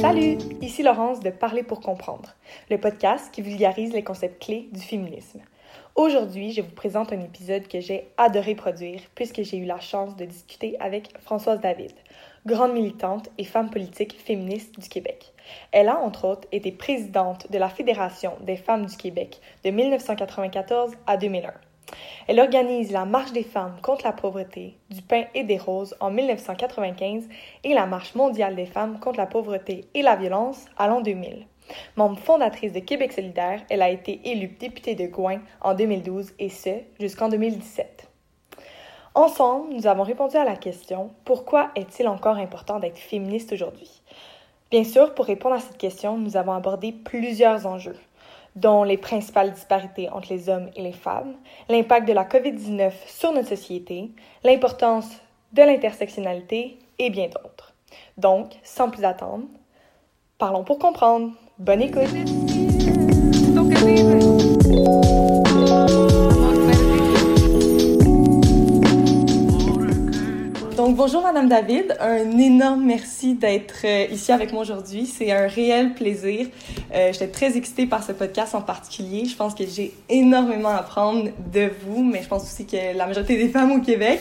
Salut, ici Laurence de Parler pour comprendre, le podcast qui vulgarise les concepts clés du féminisme. Aujourd'hui, je vous présente un épisode que j'ai adoré produire puisque j'ai eu la chance de discuter avec Françoise David, grande militante et femme politique féministe du Québec. Elle a, entre autres, été présidente de la Fédération des femmes du Québec de 1994 à 2001. Elle organise la Marche des femmes contre la pauvreté, du pain et des roses en 1995 et la Marche mondiale des femmes contre la pauvreté et la violence à l'an 2000. Membre fondatrice de Québec solidaire, elle a été élue députée de Gouin en 2012 et ce, jusqu'en 2017. Ensemble, nous avons répondu à la question Pourquoi est-il encore important d'être féministe aujourd'hui? Bien sûr, pour répondre à cette question, nous avons abordé plusieurs enjeux dont les principales disparités entre les hommes et les femmes, l'impact de la COVID-19 sur notre société, l'importance de l'intersectionnalité et bien d'autres. Donc, sans plus attendre, parlons pour comprendre. Bonne écoute! Bonjour Madame David, un énorme merci d'être euh, ici avec moi aujourd'hui. C'est un réel plaisir. Euh, J'étais très excitée par ce podcast en particulier. Je pense que j'ai énormément à apprendre de vous, mais je pense aussi que la majorité des femmes au Québec.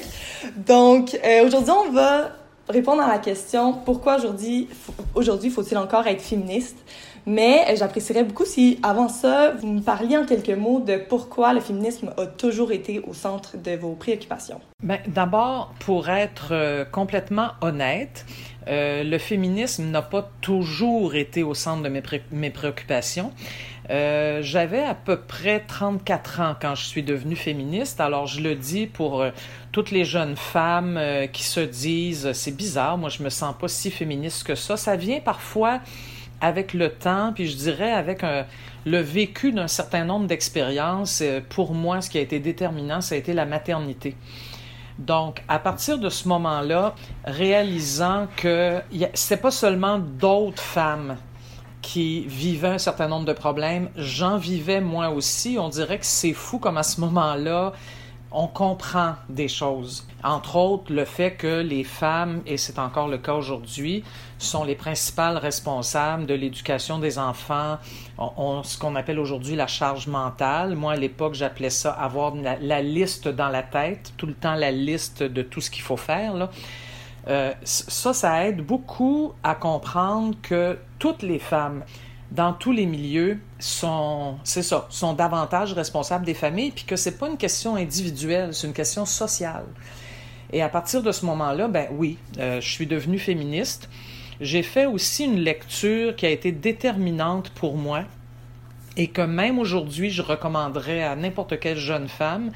Donc, euh, aujourd'hui, on va répondre à la question pourquoi aujourd'hui aujourd'hui faut-il encore être féministe? Mais euh, j'apprécierais beaucoup si, avant ça, vous me parliez en quelques mots de pourquoi le féminisme a toujours été au centre de vos préoccupations. Ben, D'abord, pour être euh, complètement honnête, euh, le féminisme n'a pas toujours été au centre de mes, pré mes préoccupations. J'avais à peu près 34 ans quand je suis devenue féministe. Alors je le dis pour toutes les jeunes femmes qui se disent c'est bizarre, moi je me sens pas si féministe que ça. Ça vient parfois avec le temps, puis je dirais avec un, le vécu d'un certain nombre d'expériences. Euh, pour moi, ce qui a été déterminant, ça a été la maternité. Donc, à partir de ce moment-là, réalisant que c'est pas seulement d'autres femmes qui vivaient un certain nombre de problèmes, j'en vivais moi aussi. On dirait que c'est fou comme à ce moment-là, on comprend des choses. Entre autres, le fait que les femmes, et c'est encore le cas aujourd'hui, sont les principales responsables de l'éducation des enfants, on, ce qu'on appelle aujourd'hui la charge mentale. Moi, à l'époque, j'appelais ça avoir la, liste dans la tête, tout le temps la liste de tout ce qu'il faut faire. Euh, ça, ça aide beaucoup à comprendre que toutes les femmes, dans tous les milieux sont, c'est ça, sont davantage responsables des familles, puis que c'est pas une question individuelle, c'est une question sociale. Et à partir de ce moment-là, ben oui, euh, je suis devenue féministe. J'ai fait aussi une lecture qui a été déterminante pour moi et que même aujourd'hui, je recommanderais à n'importe quelle jeune femme.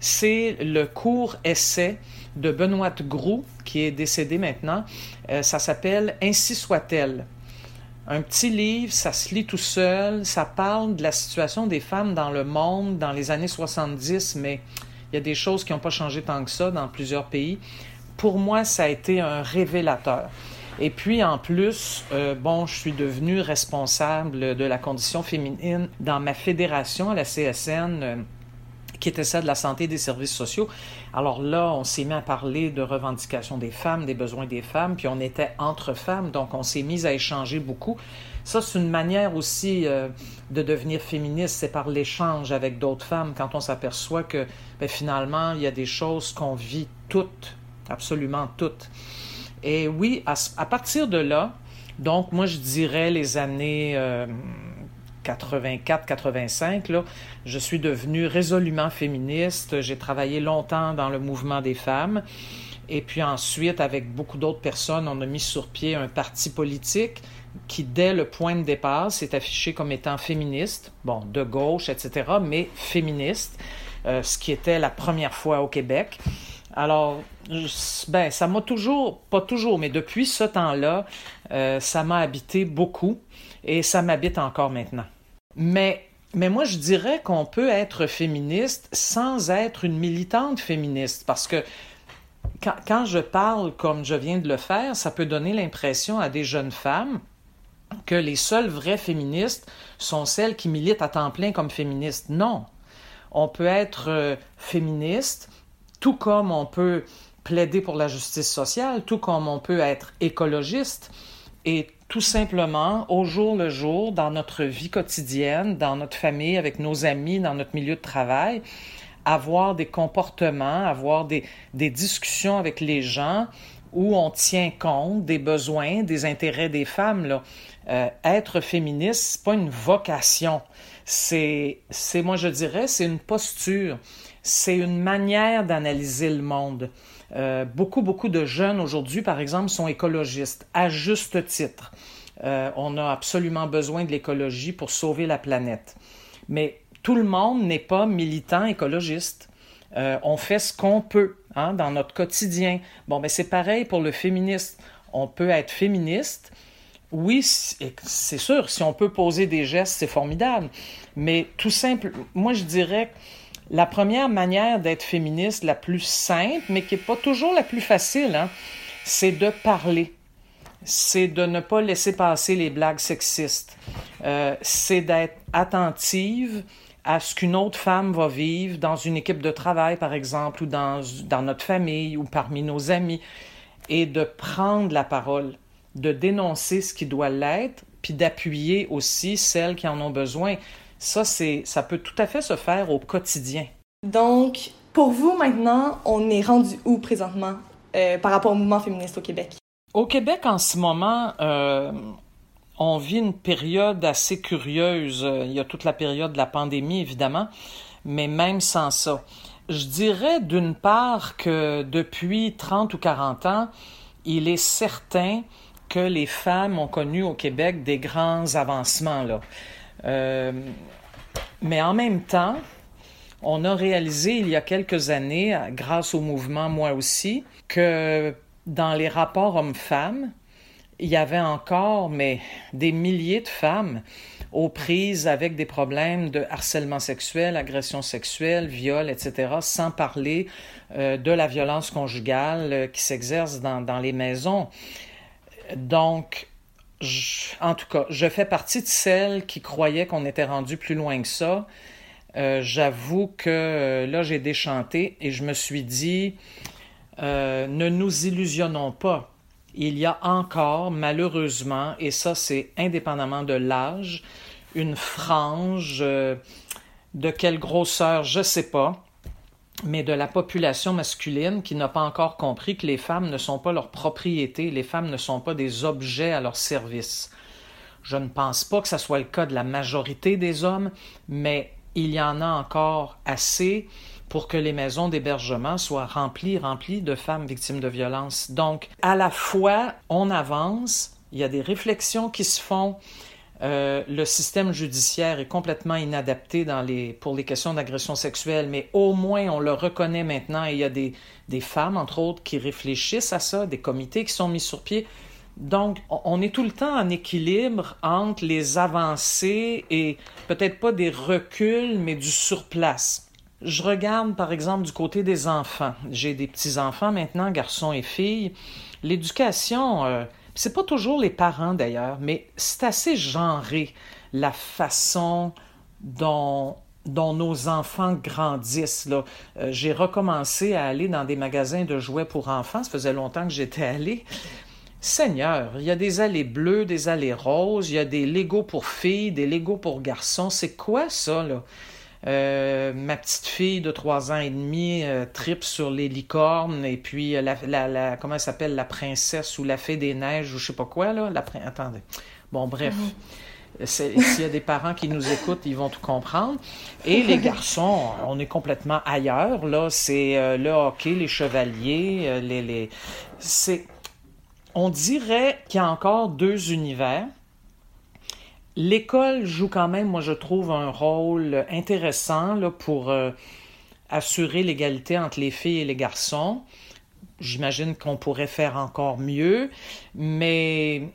C'est le court essai de Benoît Groux, qui est décédé maintenant. Euh, ça s'appelle Ainsi soit-elle un petit livre, ça se lit tout seul, ça parle de la situation des femmes dans le monde dans les années 70, mais il y a des choses qui n'ont pas changé tant que ça dans plusieurs pays. Pour moi, ça a été un révélateur. Et puis en plus, euh, bon, je suis devenue responsable de la condition féminine dans ma fédération à la CSN. Qui était celle de la santé et des services sociaux. Alors là, on s'est mis à parler de revendications des femmes, des besoins des femmes, puis on était entre femmes, donc on s'est mis à échanger beaucoup. Ça, c'est une manière aussi euh, de devenir féministe, c'est par l'échange avec d'autres femmes, quand on s'aperçoit que ben, finalement, il y a des choses qu'on vit toutes, absolument toutes. Et oui, à, à, partir de là, donc moi je dirais les années... Euh, 84-85, là, je suis devenue résolument féministe. J'ai travaillé longtemps dans le mouvement des femmes. Et puis ensuite, avec beaucoup d'autres personnes, on a mis sur pied un parti politique qui, dès le point de départ, s'est affiché comme étant féministe, bon, de gauche, etc., mais féministe, euh, ce qui était la première fois au Québec. Alors, ben, ça m'a toujours, pas toujours, mais depuis ce temps-là, euh, ça m'a habité beaucoup et ça m'habite encore maintenant. Mais, mais moi, je dirais qu'on peut être féministe sans être une militante féministe, parce que quand, quand, je parle comme je viens de le faire, ça peut donner l'impression à des jeunes femmes que les seules vraies féministes sont celles qui militent à temps plein comme féministes. Non. On peut être euh, féministe tout comme on peut plaider pour la justice sociale, tout comme on peut être écologiste et tout simplement, au jour le jour, dans notre vie quotidienne, dans notre famille, avec nos amis, dans notre milieu de travail, avoir des comportements, avoir des, des discussions avec les gens où on tient compte des besoins, des intérêts des femmes. Là. Euh, être féministe, c'est pas une vocation. C'est, moi je dirais, c'est une posture. C'est une manière d'analyser le monde. Euh, beaucoup, beaucoup de jeunes aujourd'hui, par exemple, sont écologistes, à juste titre. Euh, on a absolument besoin de l'écologie pour sauver la planète. Mais tout le monde n'est pas militant écologiste. Euh, on fait ce qu'on peut hein, dans notre quotidien. Bon, mais c'est pareil pour le féministe. On peut être féministe. Oui, c'est sûr, si on peut poser des gestes, c'est formidable. Mais tout simple, moi je dirais la première manière d'être féministe, la plus simple, mais qui n'est pas toujours la plus facile, hein, c'est de parler. C'est de ne pas laisser passer les blagues sexistes. Euh, c'est d'être attentive à ce qu'une autre femme va vivre dans une équipe de travail, par exemple, ou dans, dans notre famille, ou parmi nos amis, et de prendre la parole, de dénoncer ce qui doit l'être, puis d'appuyer aussi celles qui en ont besoin. Ça, c'est, ça peut tout à fait se faire au quotidien. Donc, pour vous, maintenant, on est rendu où présentement euh, par rapport au mouvement féministe au Québec? Au Québec, en ce moment, euh, on vit une période assez curieuse. Il y a toute la période de la pandémie, évidemment, mais même sans ça. Je dirais d'une part que depuis 30 ou 40 ans, il est certain que les femmes ont connu au Québec des grands avancements. Là. Euh, mais en même temps, on a réalisé il y a quelques années, grâce au mouvement moi aussi, que dans les rapports hommes-femmes, il y avait encore, mais des milliers de femmes aux prises avec des problèmes de harcèlement sexuel, agression sexuelle, viol, etc., sans parler euh, de la violence conjugale euh, qui s'exerce dans, dans, les maisons. Donc, en tout cas, je fais partie de celles qui croyaient qu'on était rendu plus loin que ça. Euh, j'avoue que euh, là, j'ai déchanté et je me suis dit, euh, ne nous illusionnons pas. Il y a encore, malheureusement, et ça c'est indépendamment de l'âge, une frange de quelle grosseur, je ne sais pas, mais de la population masculine qui n'a pas encore compris que les femmes ne sont pas leur propriété, les femmes ne sont pas des objets à leur service. Je ne pense pas que ce soit le cas de la majorité des hommes, mais il y en a encore assez pour que les maisons d'hébergement soient remplies, remplies de femmes victimes de violences. Donc, à la fois, on avance, il y a des réflexions qui se font, euh, le système judiciaire est complètement inadapté pour les questions d'agression sexuelle, mais au moins on le reconnaît maintenant et il y a des, des femmes, entre autres, qui réfléchissent à ça, des comités qui sont mis sur pied. Donc, on est tout le temps en équilibre entre les avancées et peut-être pas des reculs, mais du surplace. Je regarde, par exemple, du côté des enfants. J'ai des petits-enfants maintenant, garçons et filles. L'éducation, euh, c'est pas toujours les parents d'ailleurs, mais c'est assez genré la façon dont nos enfants grandissent. Euh, j'ai recommencé à aller dans des magasins de jouets pour enfants. Ça faisait longtemps que j'étais allée. Seigneur, il y a des allées bleues, des allées roses, il y a des Legos pour filles, des Legos pour garçons. C'est quoi ça, là? Euh, ma petite fille de trois ans et demi euh, tripe sur les licornes et puis euh, la, la, comment elle s'appelle? La princesse ou la fée des neiges ou je sais pas quoi là. La attendez. Bon bref. Mhm. s'il y a des parents qui nous écoutent ils vont tout comprendre. Et les garçons on est complètement ailleurs. Là c'est le hockey les chevaliers les, les... c'est on dirait qu'il y a encore deux univers L'école joue quand même, moi je trouve, un rôle intéressant là, pour euh, assurer l'égalité entre les filles et les garçons. J'imagine qu'on pourrait faire encore mieux, mais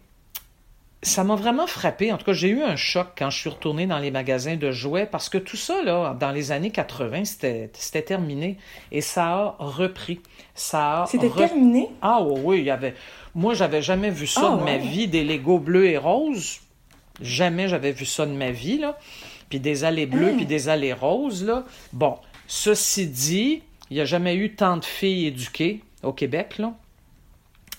ça m'a vraiment frappé. En tout cas, j'ai eu un choc quand je suis retournée dans les magasins de jouets parce que tout ça, là, dans les années 80, c'était terminé. Et ça a repris. Ça C'était terminé? Ah oui, il y avait... Moi, j'avais jamais vu ça ah, de ma vie, des Legos bleus et roses. Jamais j'avais vu ça de ma vie, là. Puis des allées bleues, puis des allées roses, là. Bon, ceci dit, Il n'y a jamais eu tant de filles éduquées au Québec, là.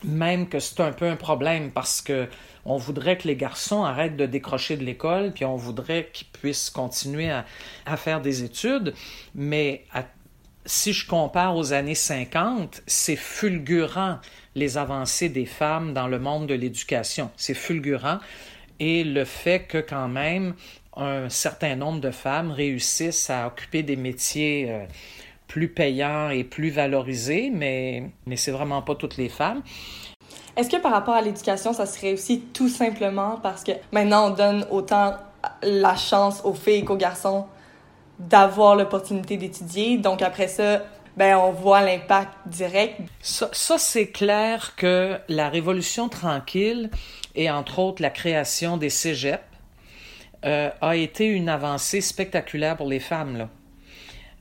Même que c'est un peu un problème parce que on voudrait que les garçons arrêtent de décrocher de l'école, puis on voudrait qu'ils puissent continuer à, à, faire des études. Mais à, si je compare aux années 50, c'est fulgurant les avancées des femmes dans le monde de l'éducation. C'est fulgurant. Et le fait que quand même un certain nombre de femmes réussissent à occuper des métiers euh, plus payants et plus valorisés, mais, mais c'est vraiment pas toutes les femmes. Est-ce que par rapport à l'éducation, ça serait aussi tout simplement parce que maintenant on donne autant la chance aux filles qu'aux garçons d'avoir l'opportunité d'étudier, donc après ça, ben on voit l'impact direct. Ça, ça c'est clair que la révolution tranquille et entre autres la création des cégeps euh, a été une avancée spectaculaire pour les femmes.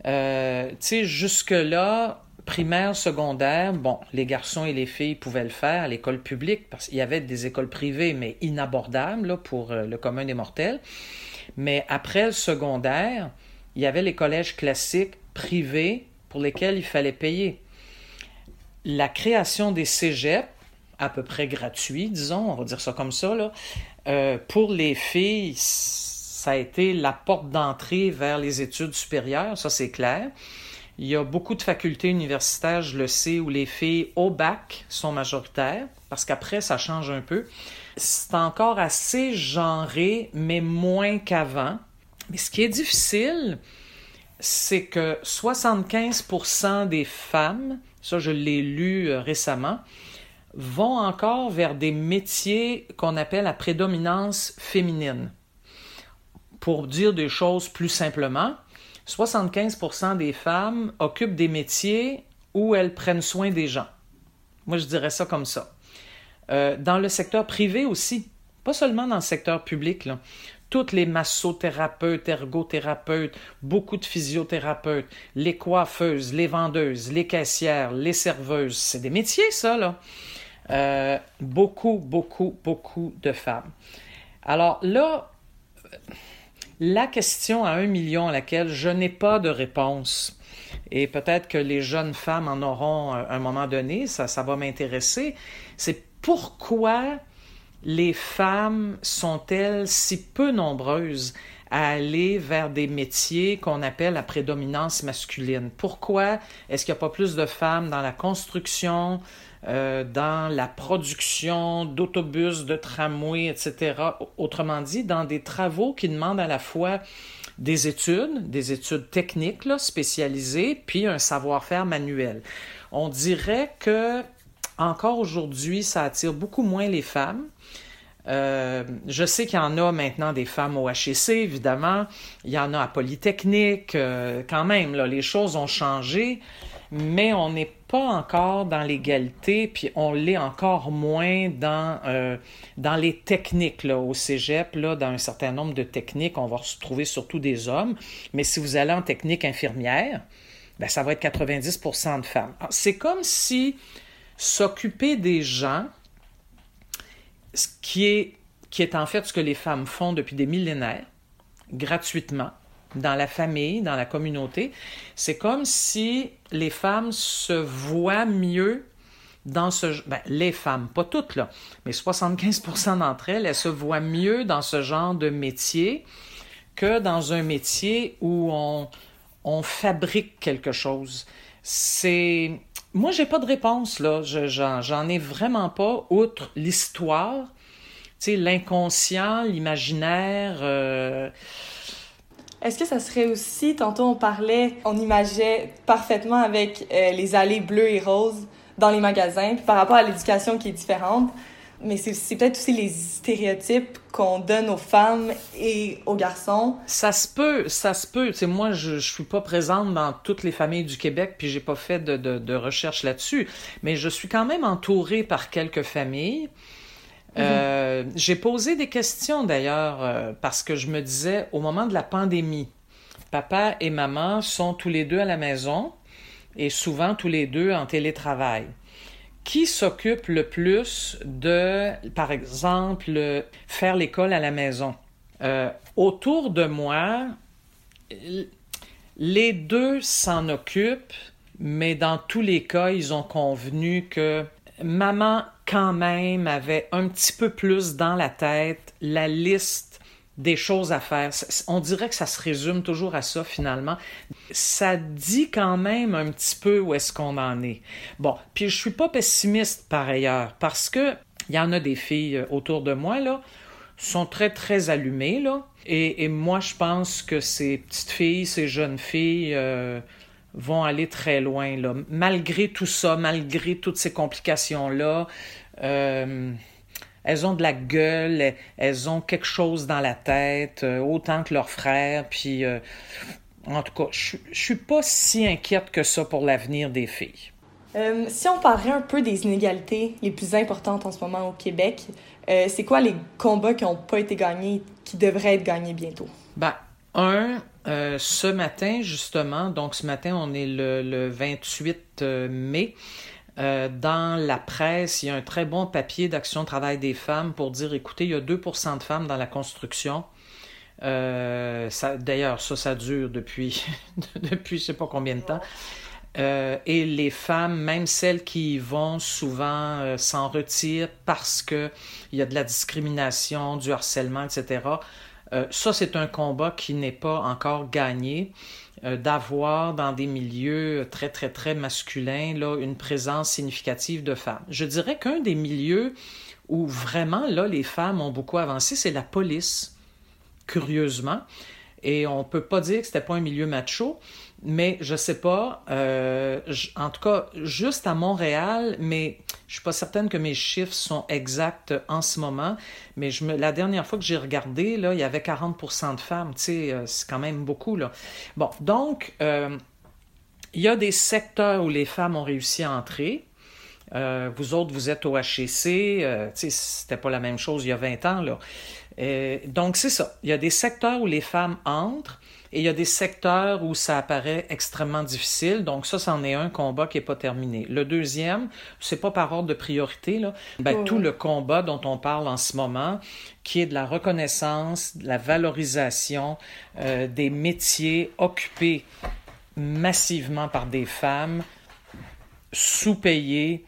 Euh, tu sais, jusque-là, primaire, secondaire, bon, les garçons et les filles pouvaient le faire à l'école publique, parce qu'il y avait des écoles privées, mais inabordables là, pour euh, le commun des mortels. Mais après le secondaire, il y avait les collèges classiques privés pour lesquels il fallait payer. La création des cégeps, à peu près gratuits, disons, on va dire ça comme ça, là, euh, pour les filles, ça a été la porte d'entrée vers les études supérieures, ça c'est clair. Il y a beaucoup de facultés universitaires, je le sais, où les filles au bac sont majoritaires, parce qu'après, ça change un peu. C'est encore assez genré, mais moins qu'avant. Mais ce qui est difficile, c'est que 75% des femmes, ça je l'ai lu euh, récemment, vont encore vers des métiers qu'on appelle à prédominance féminine. Pour dire des choses plus simplement, 75% des femmes occupent des métiers où elles prennent soin des gens. Moi, je dirais ça comme ça. Euh, dans le secteur privé aussi, pas seulement dans le secteur public. Là. Toutes les massothérapeutes, ergothérapeutes, beaucoup de physiothérapeutes, les coiffeuses, les vendeuses, les caissières, les serveuses, c'est des métiers, ça, là. Euh, beaucoup, beaucoup, beaucoup de femmes. Alors là, la question à un million à laquelle je n'ai pas de réponse, et peut-être que les jeunes femmes en auront à un moment donné, ça, ça va m'intéresser, c'est pourquoi les femmes sont-elles si peu nombreuses à aller vers des métiers qu'on appelle la prédominance masculine? Pourquoi est-ce qu'il n'y a pas plus de femmes dans la construction, euh, dans la production d'autobus, de tramways, etc. Autrement dit, dans des travaux qui demandent à la fois des études, des études techniques spécialisées, puis un savoir-faire manuel. On dirait que encore aujourd'hui, ça attire beaucoup moins les femmes. Euh, je sais qu'il y en a maintenant des femmes au HEC, évidemment. Il y en a à Polytechnique. Euh, quand même, les choses ont changé mais on n'est pas encore dans l'égalité, puis on l'est encore moins dans, euh, dans les techniques. Là, au cégep, là, dans un certain nombre de techniques, on va retrouver surtout des hommes. Mais si vous allez en technique infirmière, ben, ça va être 90% de femmes. C'est comme si s'occuper des gens, ce qui est, qui est en fait ce que les femmes font depuis des millénaires, gratuitement, dans la famille, dans la communauté, c'est comme si les femmes se voient mieux dans ce ben, les femmes, pas toutes là, mais 75% d'entre elles, elles se voient mieux dans ce genre de métier que dans un métier où on, on fabrique quelque chose. C'est moi j'ai pas de réponse là, j'en ai vraiment pas outre l'histoire, tu sais l'inconscient, l'imaginaire euh, est-ce que ça serait aussi, tantôt on parlait, on imageait parfaitement avec euh, les allées bleues et roses dans les magasins, par rapport à l'éducation qui est différente, mais c'est peut-être aussi les stéréotypes qu'on donne aux femmes et aux garçons. Ça se peut, ça se peut. Tu sais, moi, je, je suis pas présente dans toutes les familles du Québec, puis j'ai pas fait de, de, de recherche là-dessus, mais je suis quand même entourée par quelques familles. Euh, j'ai posé des questions d'ailleurs euh, parce que je me disais au moment de la pandémie, papa et maman sont tous les deux à la maison et souvent tous les deux en télétravail. Qui s'occupe le plus de, par exemple, faire l'école à la maison? Euh, autour de moi, les deux s'en occupent, mais dans tous les cas, ils ont convenu que maman, quand même, avait un petit peu plus dans la tête la liste des choses à faire. On dirait que ça se résume toujours à ça finalement. Ça dit quand même un petit peu où est-ce qu'on en est. Bon, puis je suis pas pessimiste par ailleurs parce que il y en a des filles euh, autour de moi là sont très très allumées là et, moi je pense que ces petites filles, ces jeunes filles euh, vont aller très loin là malgré tout ça, malgré toutes ces complications là. Euh, elles ont de la gueule, elles ont quelque chose dans la tête, euh, autant que leurs frères. Puis, euh, en tout cas, je, suis pas si inquiète que ça pour l'avenir des filles. Euh, si on parlait un peu des inégalités les plus importantes en ce moment au Québec, c'est quoi les combats qui n'ont pas été gagnés, qui devraient être gagnés bientôt? Ben, un, ce matin, justement, donc ce matin, on est le, le 28 mai. Euh, dans la presse, il y a un très bon papier d'action travail des femmes pour dire, écoutez, il y a 2% de femmes dans la construction. Euh, D'ailleurs, ça, ça dure depuis, depuis je ne sais pas combien de temps. Euh, et les femmes, même celles qui vont, souvent euh, s'en retirent parce qu'il y a de la discrimination, du harcèlement, etc. Euh, ça, c'est un combat qui n'est pas encore gagné. Euh, d'avoir dans des milieux très, très, très masculins là, une présence significative de femmes. Je dirais qu'un des milieux où vraiment là, les femmes ont beaucoup avancé, c'est la police, curieusement. Et on ne peut pas dire que ce n'était pas un milieu macho, mais je sais pas. Euh, en tout cas, juste à Montréal, mais je suis pas certaine que mes chiffres sont exacts en ce moment. Mais je me, la dernière fois que j'ai regardé, là, il y avait 40% de femmes. Tu sais, euh, c'est quand même beaucoup là. Bon, donc euh, il y a des secteurs où les femmes ont réussi à entrer. vous autres, vous êtes au HEC. Euh, c'était pas la même chose il y a 20 ans là. donc c'est ça. Il y a des secteurs où les femmes entrent. Et il y a des secteurs où ça apparaît extrêmement difficile. Donc ça, c'en est un combat qui n'est pas terminé. Le deuxième, c'est pas par ordre de priorité, là. Ben, tout le combat dont on parle en ce moment, qui est de la reconnaissance, de la valorisation euh, des métiers occupés massivement par des femmes, sous-payées,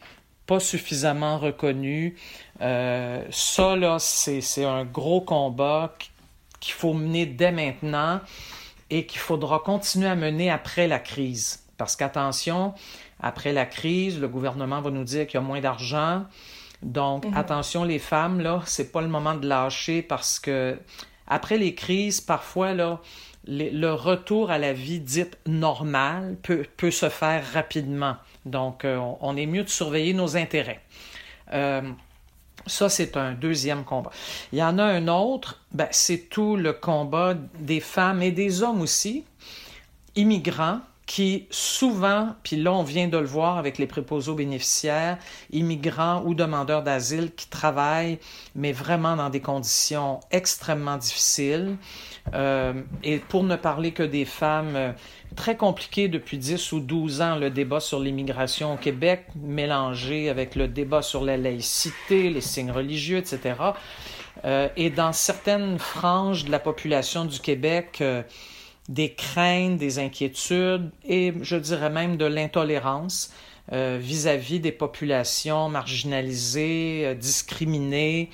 pas suffisamment reconnues. Euh, ça, là, c'est un gros combat qu'il faut mener dès maintenant et qu'il faudra continuer à mener après la crise. Parce qu'attention, après la crise, le gouvernement va nous dire qu'il y a moins d'argent. Donc, mhm. attention les femmes, là, c'est pas le moment de lâcher parce que après les crises, parfois, là, le retour à la vie dite normale peut, peut se faire rapidement. Donc, euh, on est mieux de surveiller nos intérêts. Euh, ça, c'est un deuxième combat. Il y en a un autre, ben, c'est tout le combat des femmes et des hommes aussi, immigrants, qui souvent, puis là on vient de le voir avec les préposés bénéficiaires, immigrants ou demandeurs d'asile qui travaillent, mais vraiment dans des conditions extrêmement difficiles. Euh, et pour ne parler que des femmes, euh, très compliqué depuis 10 ou 12 ans le débat sur l'immigration au Québec, mélangé avec le débat sur la laïcité, les signes religieux, etc. Euh, et dans certaines franges de la population du Québec, des craintes, des inquiétudes et je dirais même de l'intolérance vis-à-vis des populations marginalisées, discriminées,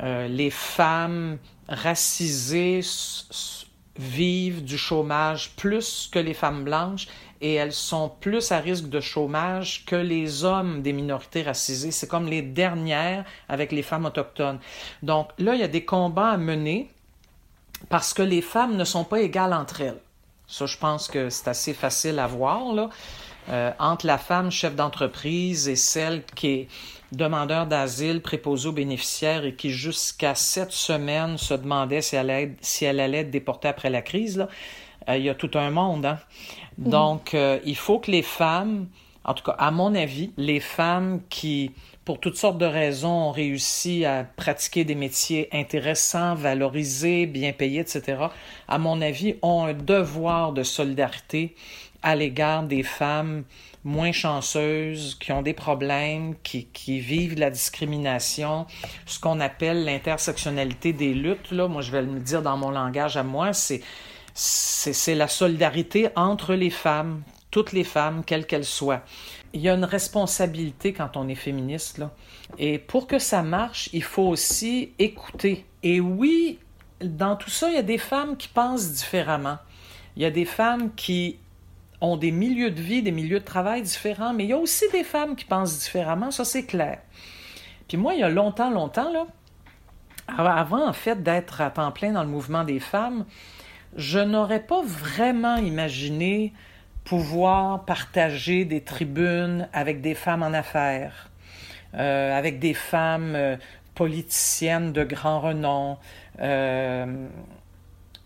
les femmes racisées vivent du chômage plus que les femmes blanches et elles sont plus à risque de chômage que les hommes des minorités racisées. C'est comme les dernières avec les femmes autochtones. Donc là, il y a des combats à mener parce que les femmes ne sont pas égales entre elles. Ça, je pense que c'est assez facile à voir, là. Euh, entre la femme chef d'entreprise et celle qui est demandeur d'asile, préposée aux bénéficiaires et qui jusqu'à sept semaines se demandait si elle allait, si elle allait être déportée après la crise, là, euh, il y a tout un monde. Hein? Mhm. Donc, euh, il faut que les femmes, en tout cas, à mon avis, les femmes qui, pour toutes sortes de raisons, ont réussi à pratiquer des métiers intéressants, valorisés, bien payés, etc., à mon avis, ont un devoir de solidarité à l'égard des femmes moins chanceuses, qui ont des problèmes, qui, qui vivent la discrimination, ce qu'on appelle l'intersectionnalité des luttes. Là, moi, je vais le dire dans mon langage à moi, c'est c'est la solidarité entre les femmes toutes les femmes, quelles qu'elles soient. Il y a une responsabilité quand on est féministe. Et pour que ça marche, il faut aussi écouter. Et oui, dans tout ça, il y a des femmes qui pensent différemment. Il y a des femmes qui ont des milieux de vie, des milieux de travail différents, mais il y a aussi des femmes qui pensent différemment, ça c'est clair. Puis moi, il y a longtemps, longtemps, là, avant en fait d'être à temps plein dans le mouvement des femmes, je n'aurais pas vraiment imaginé pouvoir partager des tribunes avec des femmes en affaires, euh, avec des femmes euh, politiciennes de grand renom, euh,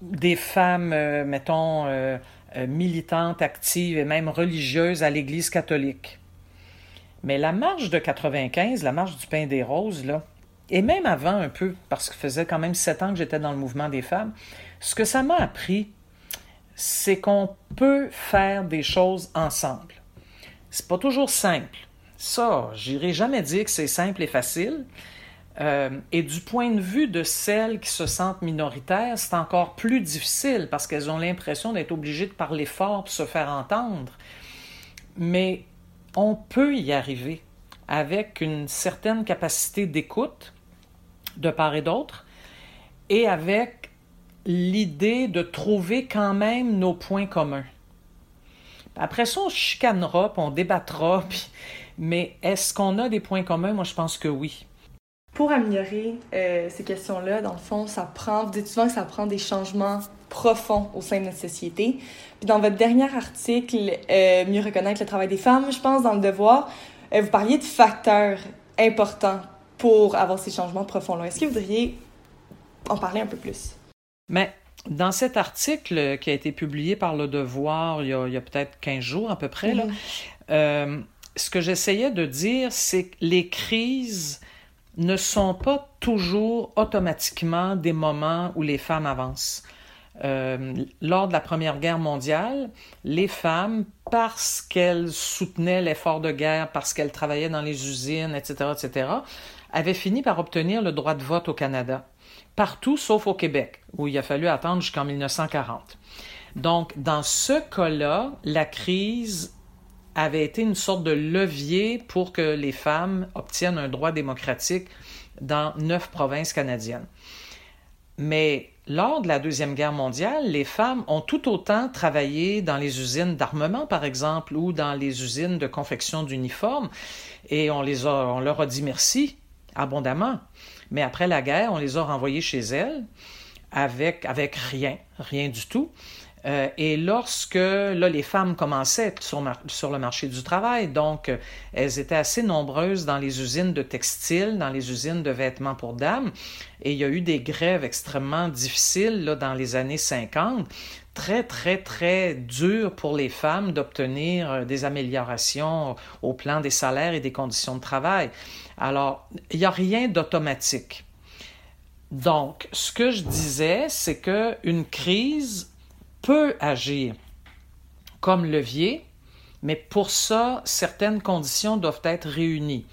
des femmes, mettons, militantes, actives et même religieuses à l'Église catholique. Mais la marche de 95, la marche du pain des roses, là, et même avant un peu, parce que faisait quand même sept ans que j'étais dans le mouvement des femmes, ce que ça m'a appris, c'est qu'on peut faire des choses ensemble. C'est pas toujours simple. Ça, j'irai jamais dire que c'est simple et facile. Euh, et du point de vue de celles qui se sentent minoritaires, c'est encore plus difficile parce qu'elles ont l'impression d'être obligées de parler fort pour se faire entendre. Mais on peut y arriver avec une certaine capacité d'écoute de part et d'autre et avec l'idée de trouver quand même nos points communs. Après ça, on chicanera, puis on débattra, mais est-ce qu'on a des points communs? Moi, je pense que oui. Pour améliorer euh, ces questions-là, dans le fond, ça prend, vous dites souvent que ça prend des changements profonds au sein de notre société. Puis dans votre dernier article, euh, Mieux reconnaître le travail des femmes, je pense, dans le devoir, euh, vous parliez de facteurs importants pour avoir ces changements profonds-là. Est-ce que vous voudriez en parler un peu plus? Mais dans cet article qui a été publié par Le Devoir il y a, peut-être 15 jours à peu près, là, mhm. euh, ce que j'essayais de dire, c'est que les crises ne sont pas toujours automatiquement des moments où les femmes avancent. Euh, lors de la Première Guerre mondiale, les femmes, parce qu'elles soutenaient l'effort de guerre, parce qu'elles travaillaient dans les usines, etc., etc., avaient fini par obtenir le droit de vote au Canada partout sauf au Québec, où il a fallu attendre jusqu'en 1940. Donc, dans ce cas-là, la crise avait été une sorte de levier pour que les femmes obtiennent un droit démocratique dans neuf provinces canadiennes. Mais lors de la Deuxième Guerre mondiale, les femmes ont tout autant travaillé dans les usines d'armement, par exemple, ou dans les usines de confection d'uniformes, et on, les a, on leur a dit merci abondamment. Mais après la guerre, on les a renvoyés chez elles avec, avec rien, rien du tout. Euh, et lorsque là, les femmes commençaient sur, sur, le marché du travail, donc elles étaient assez nombreuses dans les usines de textiles, dans les usines de vêtements pour dames, et il y a eu des grèves extrêmement difficiles là, dans les années 50, très, très, très dur pour les femmes d'obtenir euh, des améliorations au plan des salaires et des conditions de travail. Alors, il n'y a rien d'automatique. Donc, ce que je disais, c'est qu'une crise peut agir comme levier, mais pour ça, certaines conditions doivent être réunies.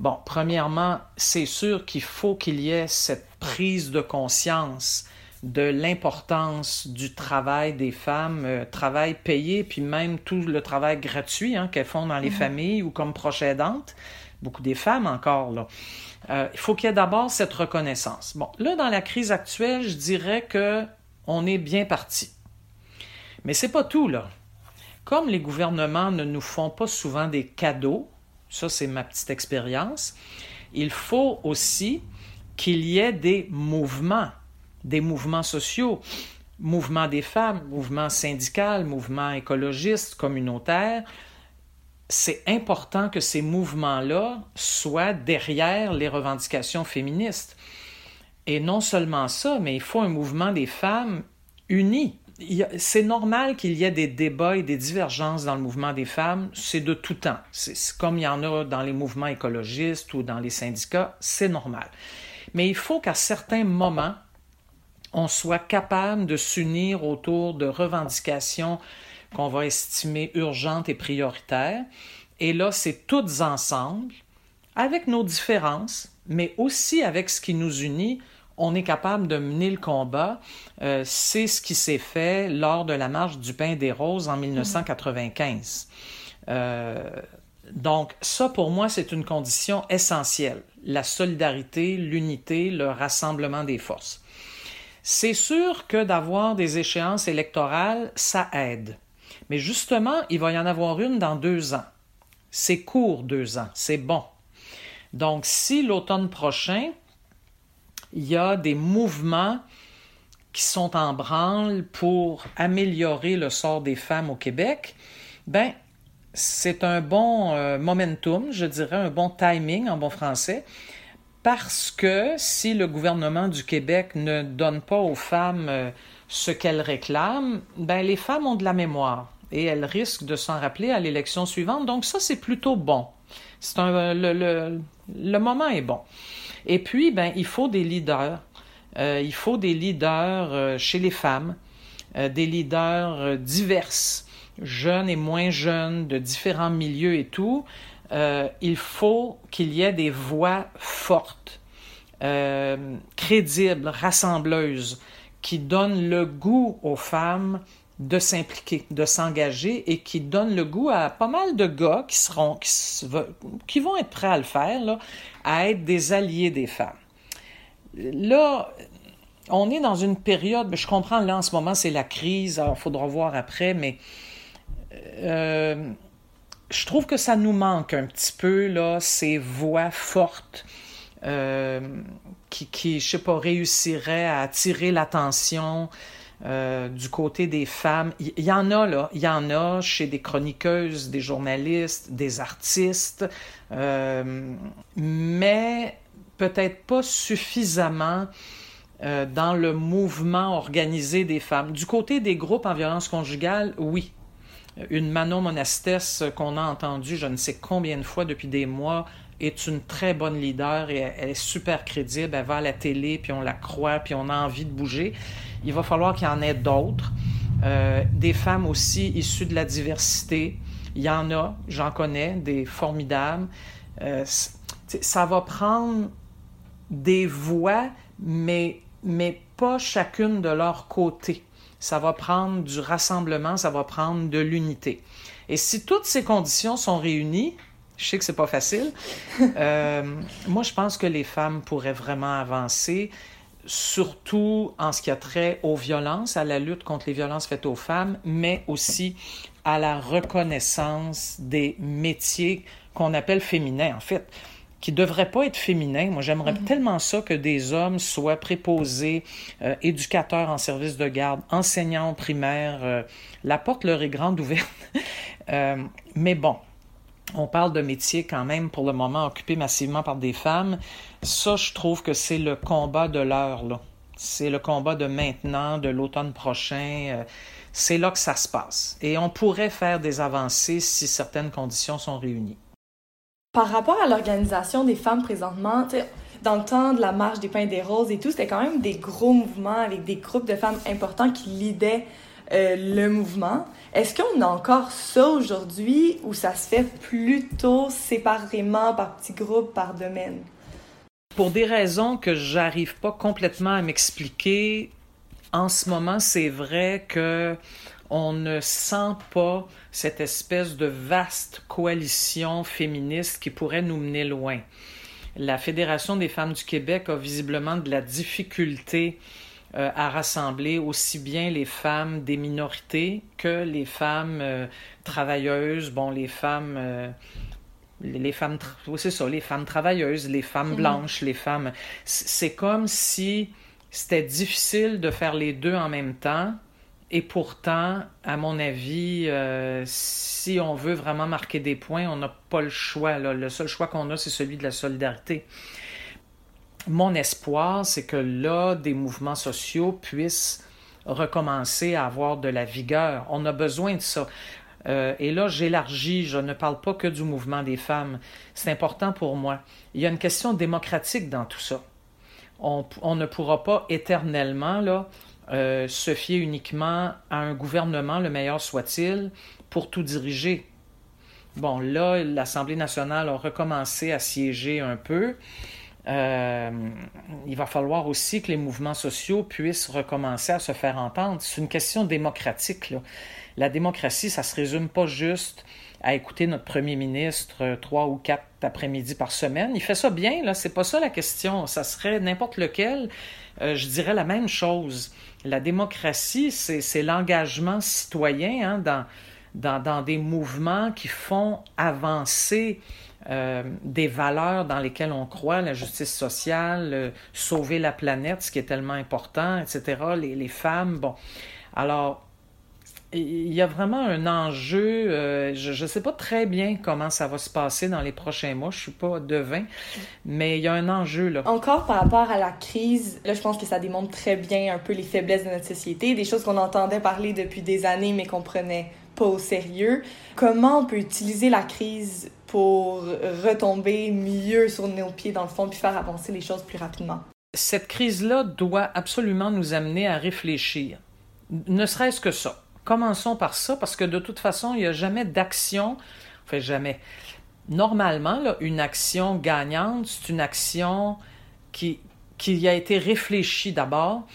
Bon, premièrement, c'est sûr qu'il faut qu'il y ait cette prise de conscience de l'importance du travail des femmes, euh, travail payé, puis même tout le travail gratuit hein, qu'elles font dans les mhm. familles ou comme proches aidantes beaucoup des femmes encore, là. Euh, il faut qu'il y ait d'abord cette reconnaissance. Bon, là, dans la crise actuelle, je dirais que on est bien parti. Mais c'est pas tout, là. Comme les gouvernements ne nous font pas souvent des cadeaux, ça c'est ma petite expérience, il faut aussi qu'il y ait des mouvements, des mouvements sociaux, mouvement des femmes, mouvement syndical, mouvement écologiste, communautaire, c'est important que ces mouvements-là soient derrière les revendications féministes. Et non seulement ça, mais il faut un mouvement des femmes uni. C'est normal qu'il y ait des débats et des divergences dans le mouvement des femmes, c'est de tout temps. C'est comme il y en a dans les mouvements écologistes ou dans les syndicats, c'est normal. Mais il faut qu'à certains moments, on soit capable de s'unir autour de revendications qu'on va estimer urgentes et prioritaires. Et là, c'est toutes ensemble, avec nos différences, mais aussi avec ce qui nous unit, on est capable de mener le combat. Euh, c'est ce qui s'est fait lors de la marche du pain des roses en 1995. Euh, donc ça, pour moi, c'est une condition essentielle. La solidarité, l'unité, le rassemblement des forces. C'est sûr que d'avoir des échéances électorales, ça aide. Mais justement, il va y en avoir une dans deux ans. C'est court, deux ans, c'est bon. Donc, si l'automne prochain, il y a des mouvements qui sont en branle pour améliorer le sort des femmes au Québec, ben c'est un bon euh, momentum, je dirais un bon timing en bon français, parce que si le gouvernement du Québec ne donne pas aux femmes euh, ce qu'elles réclament, ben les femmes ont de la mémoire et elles risquent de s'en rappeler à l'élection suivante. Donc ça, c'est plutôt bon. C'est un, le, le, le, moment est bon. Et puis, ben, il faut des leaders. Euh, il faut des leaders euh, chez les femmes, euh, des leaders euh, diverses, jeunes et moins jeunes, de différents milieux et tout. Euh, il faut qu'il y ait des voix fortes, crédibles, rassembleuses, qui donnent le goût aux femmes de s'impliquer, de s'engager et qui donne le goût à pas mal de gars qui seront qui, vont être prêts à le faire à être des alliés des femmes. Là, on est dans une période, je comprends là en ce moment c'est la crise, il faudra voir après, mais euh, je trouve que ça nous manque un petit peu là ces voix fortes euh, qui, qui, je sais pas, réussiraient à attirer l'attention. Euh, du côté des femmes. Il y, en a, là. Il y en a chez des chroniqueuses, des journalistes, des artistes, euh, mais peut-être pas suffisamment dans le mouvement organisé des femmes. Du côté des groupes en violence conjugale, oui. Une Manon Monastès qu'on a entendue je ne sais combien de fois depuis des mois est une très bonne leader et elle est super crédible. Elle va à la télé, puis on la croit, puis on a envie de bouger. Il va falloir qu'il y en ait d'autres. Euh, des femmes aussi issues de la diversité. Il y en a, j'en connais, des formidables. Euh, ça va prendre des voix, mais, mais pas chacune de leur côté. Ça va prendre du rassemblement, ça va prendre de l'unité. Et si toutes ces conditions sont réunies, je sais que c'est pas facile. Euh, moi, je pense que les femmes pourraient vraiment avancer, surtout en ce qui a trait aux violences, à la lutte contre les violences faites aux femmes, mais aussi à la reconnaissance des métiers qu'on appelle féminins, en fait, qui ne devraient pas être féminins. Moi, j'aimerais mm -hmm. tellement ça que des hommes soient préposés, euh, éducateurs en service de garde, enseignants primaires. Euh, la porte leur est grande ouverte. Euh, mais bon, on parle de métiers quand même pour le moment occupés massivement par des femmes. Ça, je trouve que c'est le combat de l'heure. Là. C'est le combat de maintenant, de l'automne prochain. C'est là que ça se passe. Et on pourrait faire des avancées si certaines conditions sont réunies. Par rapport à l'organisation des femmes présentement, dans le temps de la marche des pains des roses et tout, c'était quand même des gros mouvements avec des groupes de femmes importants qui lidaient euh, le mouvement. Est-ce qu'on a encore ça aujourd'hui ou ça se fait plutôt séparément, par petits groupes, par domaine? Pour des raisons que j'arrive pas complètement à m'expliquer, en ce moment, c'est vrai que on ne sent pas cette espèce de vaste coalition féministe qui pourrait nous mener loin. La Fédération des femmes du Québec a visiblement de la difficulté euh, à rassembler aussi bien les femmes des minorités que les femmes euh, travailleuses, bon, les femmes. Euh, les femmes, c'est ça, les femmes travailleuses, les femmes mmh. blanches, les femmes. C'est comme si c'était difficile de faire les deux en même temps. Et pourtant, à mon avis, euh, si on veut vraiment marquer des points, on n'a pas le choix. Le seul choix qu'on a, c'est celui de la solidarité. Mon espoir, c'est que là, des mouvements sociaux puissent recommencer à avoir de la vigueur. On a besoin de ça. Euh, et là, j'élargis, je ne parle pas que du mouvement des femmes. C'est important pour moi. Il y a une question démocratique dans tout ça. On, on ne pourra pas éternellement là, euh, se fier uniquement à un gouvernement, le meilleur soit-il, pour tout diriger. Bon, là, l'Assemblée nationale a recommencé à siéger un peu. euh, il va falloir aussi que les mouvements sociaux puissent recommencer à se faire entendre. C'est une question démocratique. Là. La démocratie, ça se résume pas juste à écouter notre premier ministre euh, trois ou quatre après-midi par semaine. Il fait ça bien, là. C'est pas ça la question. Ça serait n'importe lequel. Euh, je dirais la même chose. La démocratie, c'est l'engagement citoyen hein, dans, dans, dans, des mouvements qui font avancer euh, des valeurs dans lesquelles on croit, la justice sociale, euh, sauver la planète, ce qui est tellement important, etc., les, les femmes. Bon, alors, il y a vraiment un enjeu. Euh, je ne sais pas très bien comment ça va se passer dans les prochains mois. Je suis pas devin, mais il y a un enjeu là. Encore par rapport à la crise, là, je pense que ça démontre très bien un peu les faiblesses de notre société, des choses qu'on entendait parler depuis des années, mais qu'on prenait pas au sérieux. Comment on peut utiliser la crise pour retomber mieux sur nos pieds dans le fond puis faire avancer les choses plus rapidement? Cette crise-là doit absolument nous amener à réfléchir. Ne serait-ce que ça Commençons par ça, parce que de toute façon, il n'y a jamais d'action, enfin jamais. Normalement, une action gagnante, c'est une action qui, a été réfléchie d'abord,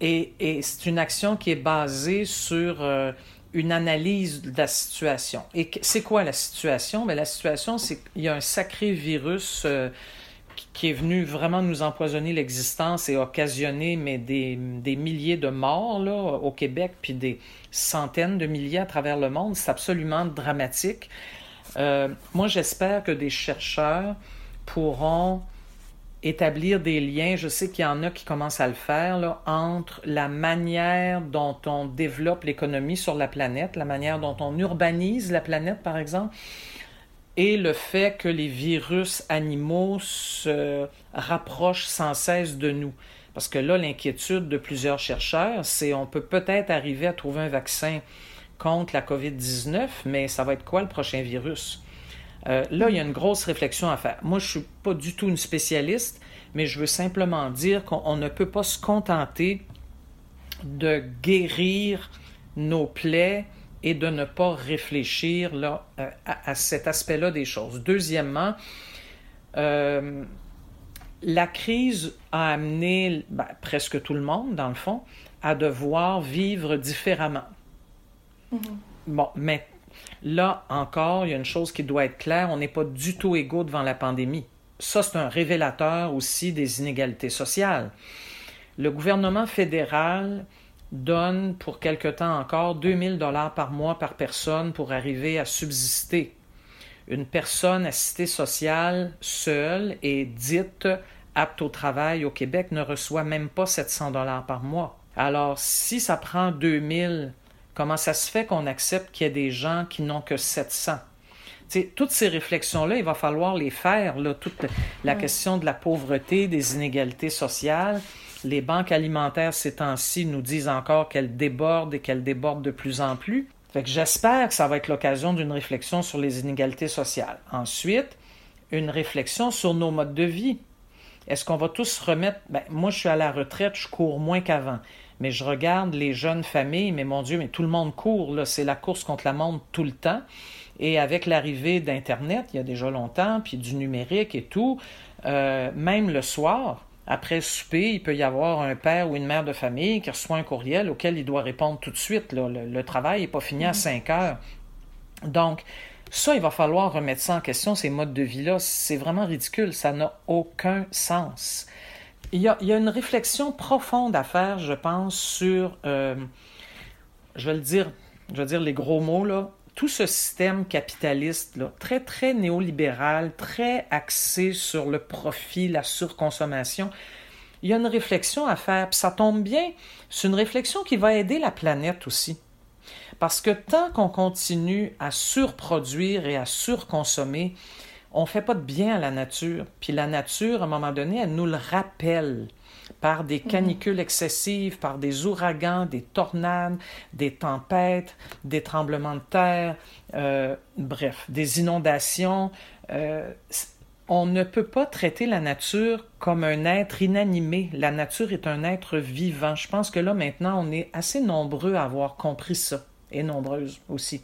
et, c'est une action qui est basée sur euh, une analyse de la situation. Et c'est quoi la situation? Bien, la situation, c'est qu'il y a un sacré virus euh, qui est venu vraiment nous empoisonner l'existence et occasionner mais des, des, milliers de morts là, au Québec, puis des centaines de milliers à travers le monde. C'est absolument dramatique. Euh, moi, j'espère que des chercheurs pourront établir des liens, je sais qu'il y en a qui commencent à le faire, là, entre la manière dont on développe l'économie sur la planète, la manière dont on urbanise la planète, par exemple, et le fait que les virus animaux se rapprochent sans cesse de nous. Parce que là, l'inquiétude de plusieurs chercheurs, c'est on peut peut-être arriver à trouver un vaccin contre la COVID-19, mais ça va être quoi le prochain virus? Euh, là, il y a une grosse réflexion à faire. Moi, je ne suis pas du tout une spécialiste, mais je veux simplement dire qu'on ne peut pas se contenter de guérir nos plaies et de ne pas réfléchir là, euh, à, cet aspect-là des choses. Deuxièmement, euh, la crise a amené ben, presque tout le monde, dans le fond, à devoir vivre différemment. Mm-hmm. Bon, mais là encore, il y a une chose qui doit être claire, on n'est pas du tout égaux devant la pandémie. Ça, c'est un révélateur aussi des inégalités sociales. Le gouvernement fédéral donne pour quelque temps encore 2000 dollars par mois par personne pour arriver à subsister. Une personne assistée sociale seule et dite apte au travail au Québec ne reçoit même pas 700 dollars par mois. Alors, si ça prend 2000, comment ça se fait qu'on accepte qu'il y ait des gens qui n'ont que 700? T'sais, toutes ces réflexions-là, il va falloir les faire. Là, toute la question de la pauvreté, des inégalités sociales, les banques alimentaires ces temps-ci nous disent encore qu'elles débordent et qu'elles débordent de plus en plus. J'espère que ça va être l'occasion d'une réflexion sur les inégalités sociales. Ensuite, une réflexion sur nos modes de vie. Est-ce qu'on va tous remettre... Ben, moi, je suis à la retraite, je cours moins qu'avant. Mais je regarde les jeunes familles, mais mon Dieu, mais tout le monde court. C'est la course contre la montre tout le temps. Et avec l'arrivée d'Internet, il y a déjà longtemps, puis du numérique et tout, euh, même le soir, après souper, il peut y avoir un père ou une mère de famille qui reçoit un courriel auquel il doit répondre tout de suite. Le, travail n'est pas fini à 5 mm-hmm. heures. Donc, ça, il va falloir remettre ça en question, ces modes de vie-là. C'est vraiment ridicule. Ça n'a aucun sens. Il y, a, une réflexion profonde à faire, je pense, sur, euh, je vais le dire, je vais dire les gros mots, là, tout ce système capitaliste, très, très néolibéral, très axé sur le profit, la surconsommation, il y a une réflexion à faire. Puis ça tombe bien, c'est une réflexion qui va aider la planète aussi. Parce que tant qu'on continue à surproduire et à surconsommer, on ne fait pas de bien à la nature. Puis la nature, à un moment donné, elle nous le rappelle par des mhm. canicules excessives, par des ouragans, des tornades, des tempêtes, des tremblements de terre, euh, bref, des inondations. Euh, on ne peut pas traiter la nature comme un être inanimé. La nature est un être vivant. Je pense que là, maintenant, on est assez nombreux à avoir compris ça, et nombreuses aussi.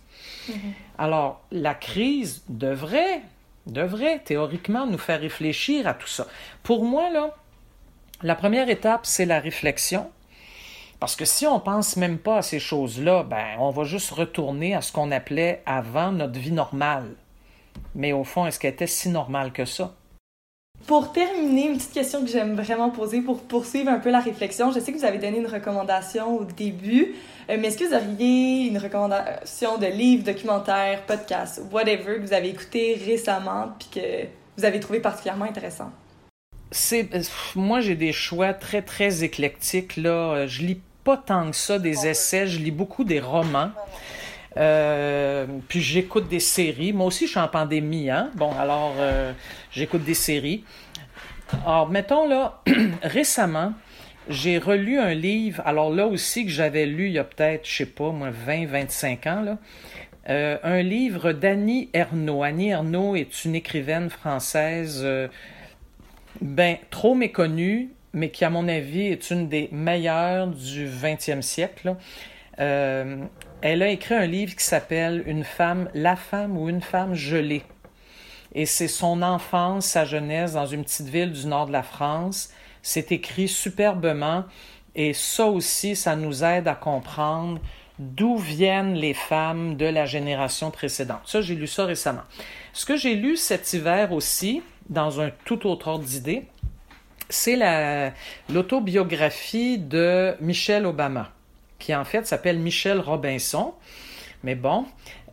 Mhm. Alors, la crise devrait devrait théoriquement nous faire réfléchir à tout ça. Pour moi, là, la première étape, c'est la réflexion. Parce que si on pense même pas à ces choses-là, ben, on va juste retourner à ce qu'on appelait avant notre vie normale. Mais au fond, est-ce qu'elle était si normale que ça? Pour terminer, une petite question que j'aime vraiment poser pour poursuivre un peu la réflexion. Je sais que vous avez donné une recommandation au début, euh, mais est-ce que vous auriez une recommandation de livre, documentaire, podcast, whatever que vous avez écouté récemment puis que vous avez trouvé particulièrement intéressant? C'est moi j'ai des choix très très éclectiques là. Je lis pas tant que ça des essais, je lis beaucoup des romans. Euh, puis j'écoute des séries. Moi aussi, je suis en pandémie, hein? Bon, alors, euh, j'écoute des séries. Alors, mettons là, récemment, j'ai relu un livre, alors là aussi que j'avais lu il y a peut-être, je sais pas, moi, 20, 25 ans, là. Euh, un livre d'Annie Ernaux. Annie Ernaux est une écrivaine française, ben, trop méconnue, mais qui, à mon avis, est une des meilleures du 20e siècle. Euh, elle a écrit un livre qui s'appelle Une femme, la femme ou une femme gelée. Et c'est son enfance, sa jeunesse dans une petite ville du nord de la France. C'est écrit superbement. Et ça aussi, ça nous aide à comprendre d'où viennent les femmes de la génération précédente. Ça, j'ai lu ça récemment. Ce que j'ai lu cet hiver aussi, dans un tout autre ordre d'idée, c'est l'autobiographie de Michelle Obama qui en fait s'appelle Michel Robinson. Mais bon,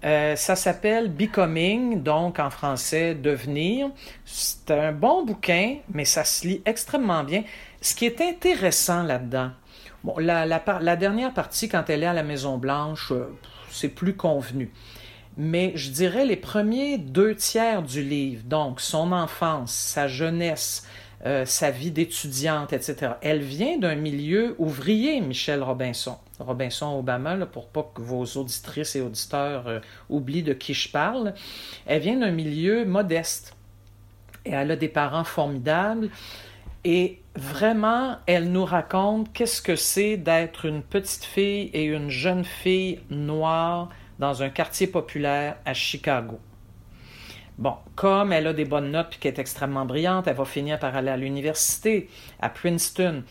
euh, ça s'appelle Becoming, donc en français Devenir. C'est un bon bouquin, mais ça se lit extrêmement bien. Ce qui est intéressant là-dedans, bon, la, dernière partie, quand elle est à la Maison-Blanche, euh, c'est plus convenu. Mais je dirais les premiers deux tiers du livre, donc son enfance, sa jeunesse, euh, sa vie d'étudiante, etc. Elle vient d'un milieu ouvrier, Michelle Robinson. Robinson Obama, là, pour pas que vos auditrices et auditeurs euh, oublient de qui je parle. Elle vient d'un milieu modeste. Et elle a des parents formidables. Et vraiment, elle nous raconte qu'est-ce que c'est d'être une petite fille et une jeune fille noire dans un quartier populaire à Chicago. Bon, comme elle a des bonnes notes et qu'elle est extrêmement brillante, elle va finir par aller à l'université, à Princeton,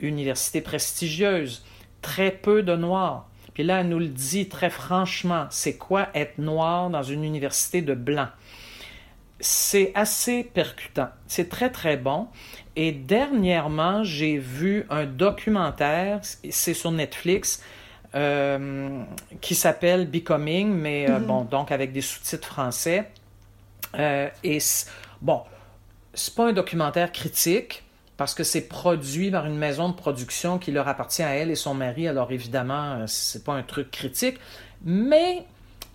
université prestigieuse, très peu de noirs. Puis là, elle nous le dit très franchement, c'est quoi être noir dans une université de blancs? C'est assez percutant, c'est très très bon. Et dernièrement, j'ai vu un documentaire, c'est sur Netflix, euh, qui s'appelle Becoming, mais euh, mm-hmm. bon, donc avec des sous-titres français. Euh, et bon, c'est pas un documentaire critique parce que c'est produit par une maison de production qui leur appartient à elle et son mari. Alors évidemment, c'est pas un truc critique, mais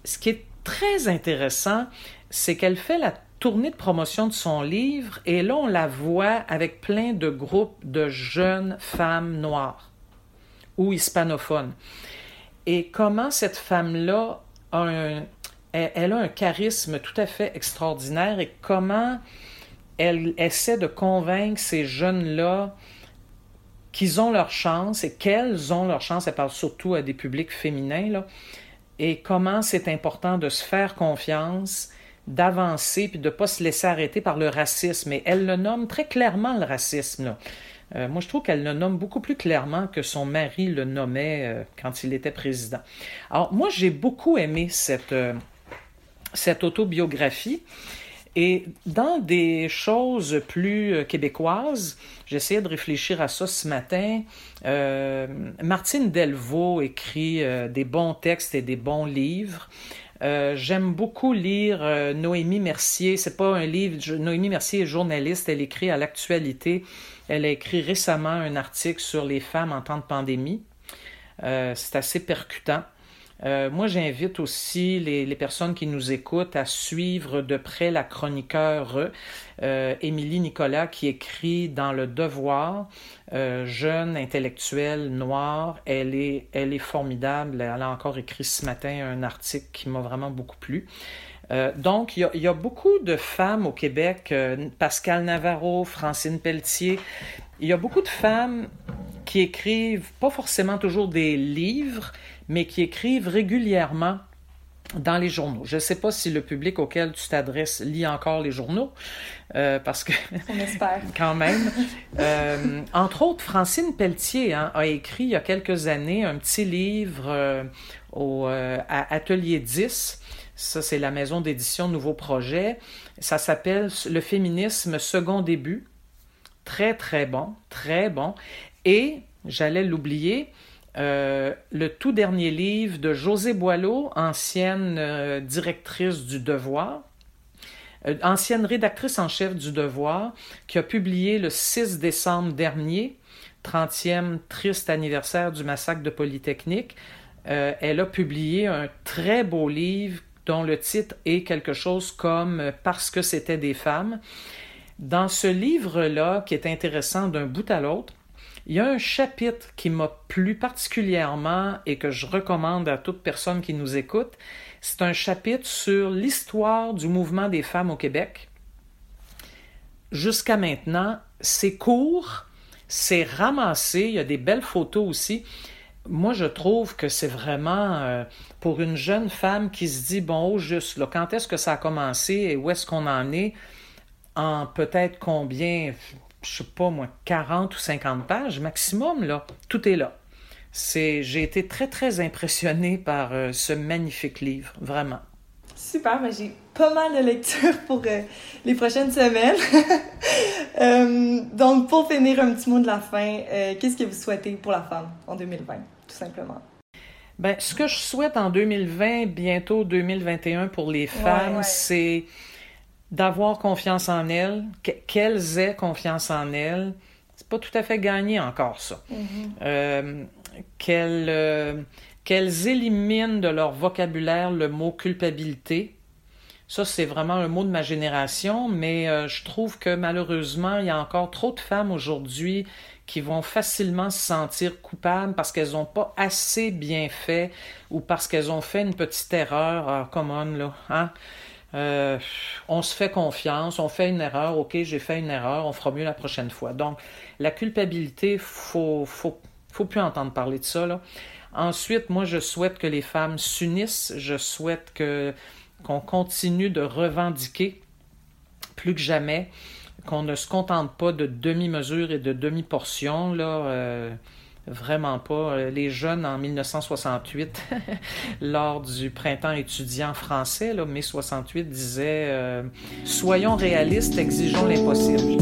ce qui est très intéressant, c'est qu'elle fait la tournée de promotion de son livre et là on la voit avec plein de groupes de jeunes femmes noires ou hispanophones. Et comment cette femme-là a un, elle, a un charisme tout à fait extraordinaire et comment elle essaie de convaincre ces jeunes-là qu'ils ont leur chance et qu'elles ont leur chance. Elle parle surtout à des publics féminins, là, et comment c'est important de se faire confiance, d'avancer, puis de ne pas se laisser arrêter par le racisme. Et elle le nomme très clairement, le racisme. Euh, moi, je trouve qu'elle le nomme beaucoup plus clairement que son mari le nommait euh, quand il était président. Alors, moi, j'ai beaucoup aimé cette, euh, cette autobiographie. Et dans des choses plus québécoises, j'essayais de réfléchir à ça ce matin. Martine Delvaux écrit des bons textes et des bons livres. J'aime beaucoup lire Noémie Mercier. C'est pas un livre. Noémie Mercier est journaliste. Elle écrit à l'actualité. Elle a écrit récemment un article sur les femmes en temps de pandémie. C'est assez percutant. Euh, moi, j'invite aussi les, personnes qui nous écoutent à suivre de près la chroniqueur euh, Émilie Nicolas qui écrit dans Le Devoir, euh, jeune intellectuelle noire. Elle est, elle est formidable. Elle a encore écrit ce matin un article qui m'a vraiment beaucoup plu. donc, y, a, il y, a, beaucoup de femmes au Québec, Pascal Navarro, Francine Pelletier. Il y a beaucoup de femmes qui écrivent pas forcément toujours des livres, mais qui écrivent régulièrement dans les journaux. Je ne sais pas si le public auquel tu t'adresses lit encore les journaux, euh, parce que... On espère. quand même. Euh, entre autres, Francine Pelletier hein, a écrit il y a quelques années un petit livre euh, au, à Atelier 10. Ça, c'est la maison d'édition Nouveau Projet. Ça s'appelle Le féminisme second début. Très, très bon. Très bon. Et, j'allais l'oublier, euh, le tout dernier livre de José Boileau, ancienne euh, directrice du Devoir, euh, ancienne rédactrice en chef du Devoir, qui a publié le 6 décembre dernier, 30e triste anniversaire du massacre de Polytechnique. elle a publié un très beau livre dont le titre est quelque chose comme Parce que c'était des femmes. Dans ce livre-là, qui est intéressant d'un bout à l'autre, il y a un chapitre qui m'a plu particulièrement et que je recommande à toute personne qui nous écoute. C'est un chapitre sur l'histoire du mouvement des femmes au Québec. Jusqu'à maintenant, c'est court, c'est ramassé, il y a des belles photos aussi. Moi, je trouve que c'est vraiment euh, pour une jeune femme qui se dit, bon, juste, là, quand est-ce que ça a commencé et où est-ce qu'on en est, en peut-être combien, je sais pas moi, 40 ou 50 pages maximum, là. Tout est là. C'est, j'ai été très, très impressionnée par euh, ce magnifique livre, vraiment. Super, mais j'ai pas mal de lectures pour euh, les prochaines semaines. Euh, donc, pour finir, un petit mot de la fin, qu'est-ce que vous souhaitez pour la femme en 2020, tout simplement? Ben, ce que je souhaite en 2020, bientôt 2021 pour les femmes, c'est d'avoir confiance en elles, qu'elles aient confiance en elles. C'est pas tout à fait gagné encore, ça. Mm-hmm. Euh, qu'elles, euh, qu'elles éliminent de leur vocabulaire le mot culpabilité. Ça, c'est vraiment un mot de ma génération, mais euh, je trouve que malheureusement, il y a encore trop de femmes aujourd'hui qui vont facilement se sentir coupables parce qu'elles n'ont pas assez bien fait ou parce qu'elles ont fait une petite erreur. Ah, come on, là. Hein? Euh, on se fait confiance, on fait une erreur, ok, j'ai fait une erreur, on fera mieux la prochaine fois. Donc, la culpabilité, faut, faut, faut plus entendre parler de ça. Ensuite, moi, je souhaite que les femmes s'unissent, je souhaite que qu'on continue de revendiquer plus que jamais, qu'on ne se contente pas de demi-mesures et de demi-portions. Là, euh, Vraiment pas. Euh, les jeunes en 1968, lors du printemps étudiant français, là, mai 68, disaient euh, Soyons réalistes, exigeons l'impossible.